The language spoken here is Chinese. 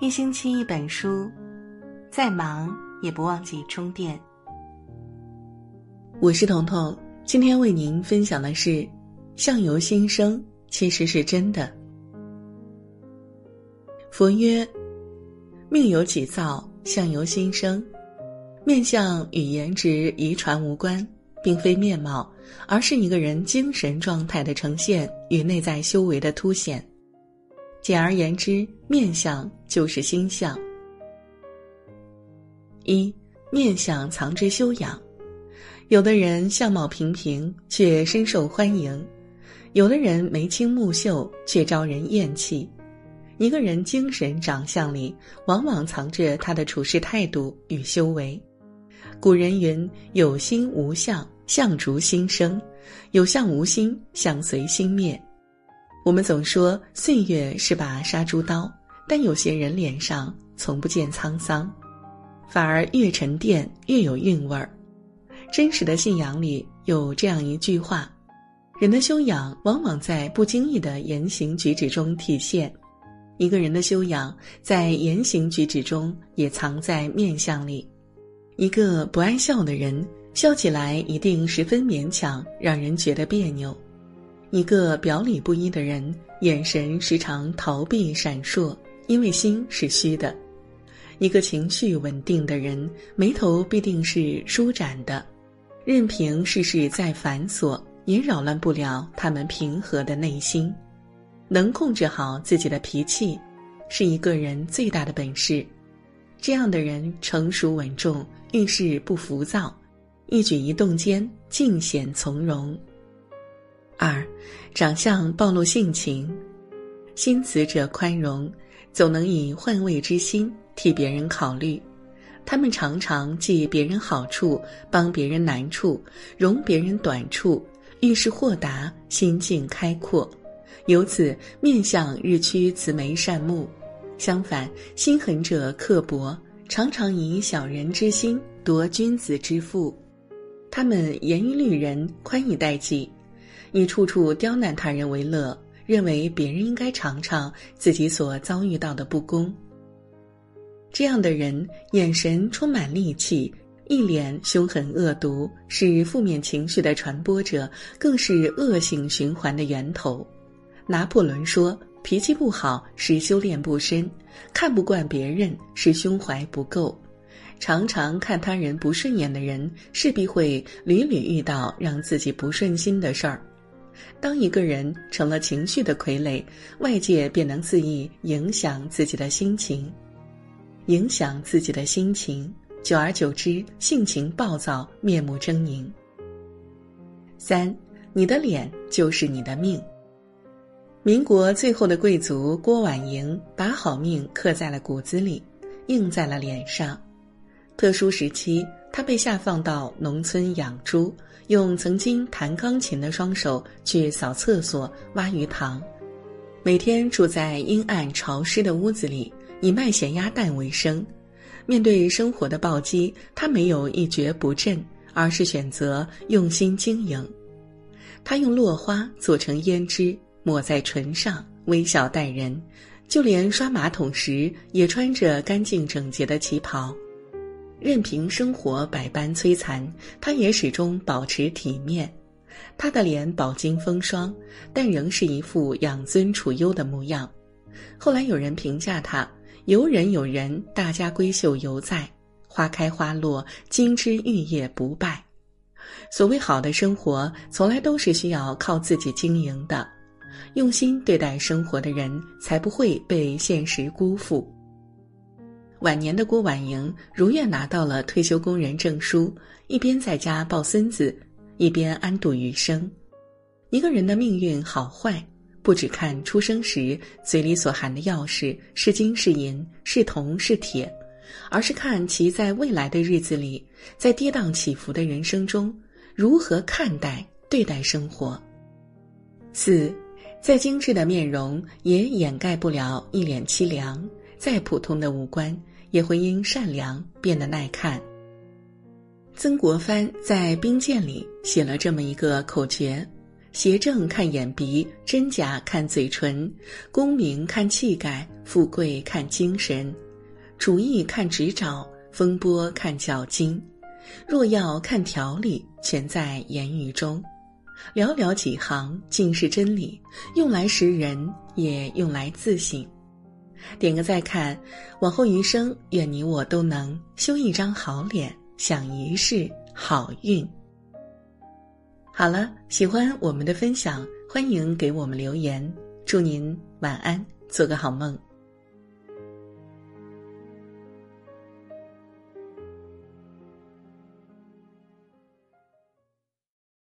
一星期一本书，再忙也不忘记充电。我是彤彤，今天为您分享的是《相由心生》，其实是真的。佛曰：“命由己造，相由心生。面相与颜值遗传无关，并非面貌，而是一个人精神状态的呈现与内在修为的凸显。”简而言之，面相就是心相。一面相藏之修养，有的人相貌平平却深受欢迎，有的人眉清目秀却招人厌弃。一个人精神长相里，往往藏着他的处事态度与修为。古人云：“有心无相，相逐心生；有相无心，相随心灭。”我们总说岁月是把杀猪刀，但有些人脸上从不见沧桑，反而越沉淀越有韵味儿。真实的信仰里有这样一句话：人的修养往往在不经意的言行举止中体现，一个人的修养在言行举止中也藏在面相里。一个不爱笑的人，笑起来一定十分勉强，让人觉得别扭。一个表里不一的人，眼神时常逃避闪烁，因为心是虚的；一个情绪稳定的人，眉头必定是舒展的，任凭世事再繁琐，也扰乱不了他们平和的内心。能控制好自己的脾气，是一个人最大的本事。这样的人成熟稳重，遇事不浮躁，一举一动间尽显从容。二，长相暴露性情，心慈者宽容，总能以换位之心替别人考虑。他们常常记别人好处，帮别人难处，容别人短处，遇事豁达，心境开阔，由此面相日趋慈眉善目。相反，心狠者刻薄，常常以小人之心夺君子之腹。他们严于律人，宽以待己。以处处刁难他人为乐，认为别人应该尝尝自己所遭遇到的不公。这样的人眼神充满戾气，一脸凶狠恶毒，是负面情绪的传播者，更是恶性循环的源头。拿破仑说：“脾气不好是修炼不深，看不惯别人是胸怀不够。常常看他人不顺眼的人，势必会屡屡遇到让自己不顺心的事儿。”当一个人成了情绪的傀儡，外界便能肆意影响自己的心情，影响自己的心情，久而久之，性情暴躁，面目狰狞。三，你的脸就是你的命。民国最后的贵族郭婉莹，把好命刻在了骨子里，印在了脸上。特殊时期，他被下放到农村养猪。用曾经弹钢琴的双手去扫厕所、挖鱼塘，每天住在阴暗潮湿的屋子里，以卖咸鸭蛋为生。面对生活的暴击，他没有一蹶不振，而是选择用心经营。他用落花做成胭脂，抹在唇上，微笑待人；就连刷马桶时，也穿着干净整洁的旗袍。任凭生活百般摧残，他也始终保持体面。他的脸饱经风霜，但仍是一副养尊处优的模样。后来有人评价他：“游人有人，大家闺秀犹在，花开花落，金枝玉叶不败。”所谓好的生活，从来都是需要靠自己经营的。用心对待生活的人，才不会被现实辜负。晚年的郭婉莹如愿拿到了退休工人证书，一边在家抱孙子，一边安度余生。一个人的命运好坏，不只看出生时嘴里所含的钥匙是金是银是铜是铁，而是看其在未来的日子里，在跌宕起伏的人生中，如何看待对待生活。四，再精致的面容也掩盖不了一脸凄凉。再普通的五官，也会因善良变得耐看。曾国藩在兵谏里写了这么一个口诀：“邪正看眼鼻，真假看嘴唇，功名看气概，富贵看精神，主意看执照，风波看脚筋。若要看条理，全在言语中。寥寥几行，尽是真理，用来识人，也用来自省。点个再看，往后余生，愿你我都能修一张好脸，享一世好运。好了，喜欢我们的分享，欢迎给我们留言。祝您晚安，做个好梦。